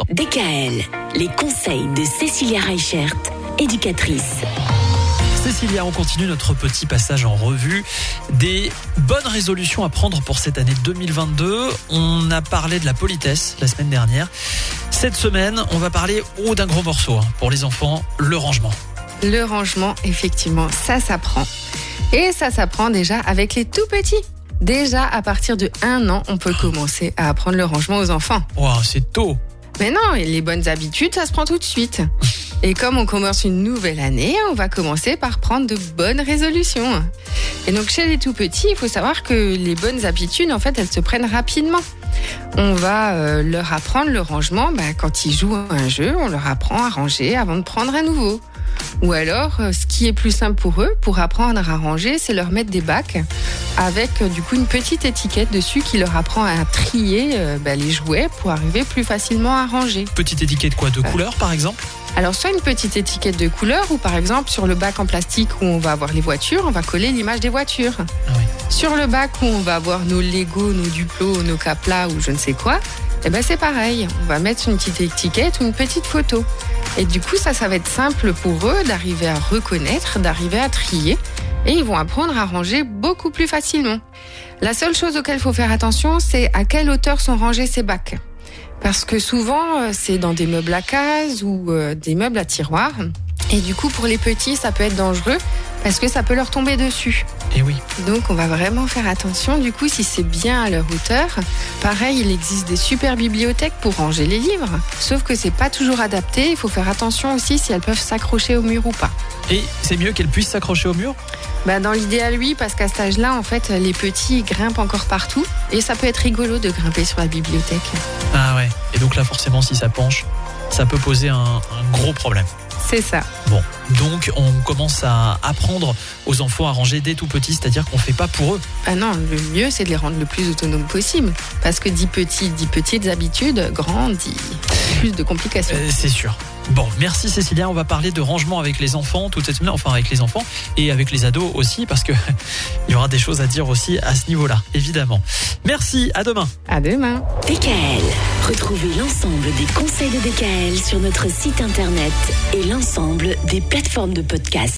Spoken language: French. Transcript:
instant. DKL, les conseils de Cécilia Reichert, éducatrice. Cécilia, on continue notre petit passage en revue des bonnes résolutions à prendre pour cette année 2022. On a parlé de la politesse la semaine dernière. Cette semaine, on va parler oh, d'un gros morceau hein, pour les enfants, le rangement. Le rangement, effectivement, ça s'apprend. Et ça s'apprend déjà avec les tout petits. Déjà, à partir de un an, on peut commencer à apprendre le rangement aux enfants. Wow, c'est tôt. Mais non, et les bonnes habitudes, ça se prend tout de suite. Et comme on commence une nouvelle année, on va commencer par prendre de bonnes résolutions. Et donc chez les tout petits, il faut savoir que les bonnes habitudes, en fait, elles se prennent rapidement. On va euh, leur apprendre le rangement bah, quand ils jouent à un jeu, on leur apprend à ranger avant de prendre un nouveau. Ou alors, euh, ce qui est plus simple pour eux, pour apprendre à ranger, c'est leur mettre des bacs avec euh, du coup une petite étiquette dessus qui leur apprend à trier bah, les jouets pour arriver plus facilement à ranger. Petite étiquette quoi De couleur par exemple? Alors soit une petite étiquette de couleur ou par exemple sur le bac en plastique où on va avoir les voitures, on va coller l'image des voitures. Ah oui. Sur le bac où on va avoir nos Lego, nos Duplo, nos Capla ou je ne sais quoi, eh ben c'est pareil, on va mettre une petite étiquette ou une petite photo. Et du coup ça, ça va être simple pour eux d'arriver à reconnaître, d'arriver à trier et ils vont apprendre à ranger beaucoup plus facilement. La seule chose auquel faut faire attention, c'est à quelle hauteur sont rangés ces bacs. Parce que souvent, euh, c'est dans des meubles à cases ou euh, des meubles à tiroirs. Et du coup, pour les petits, ça peut être dangereux parce que ça peut leur tomber dessus. Et oui. Donc, on va vraiment faire attention. Du coup, si c'est bien à leur hauteur, pareil, il existe des super bibliothèques pour ranger les livres. Sauf que c'est pas toujours adapté. Il faut faire attention aussi si elles peuvent s'accrocher au mur ou pas. Et c'est mieux qu'elles puissent s'accrocher au mur? Bah, dans l'idéal, oui, parce qu'à cet âge-là, en fait, les petits grimpent encore partout. Et ça peut être rigolo de grimper sur la bibliothèque. Ah ouais. Et donc là, forcément, si ça penche, ça peut poser un, un gros problème. C'est ça. Bon, donc on commence à apprendre aux enfants à ranger dès tout petit, c'est-à-dire qu'on fait pas pour eux. Ah non, le mieux c'est de les rendre le plus autonomes possible. Parce que dit petits, dit petites habitudes, grand, dit plus de complications. Euh, c'est sûr. Bon, merci Cécilia. On va parler de rangement avec les enfants toute cette semaine, enfin avec les enfants et avec les ados aussi, parce que il y aura des choses à dire aussi à ce niveau-là, évidemment. Merci. À demain. À demain. DKL. Retrouvez l'ensemble des conseils de DKL sur notre site internet et l'ensemble des plateformes de podcast.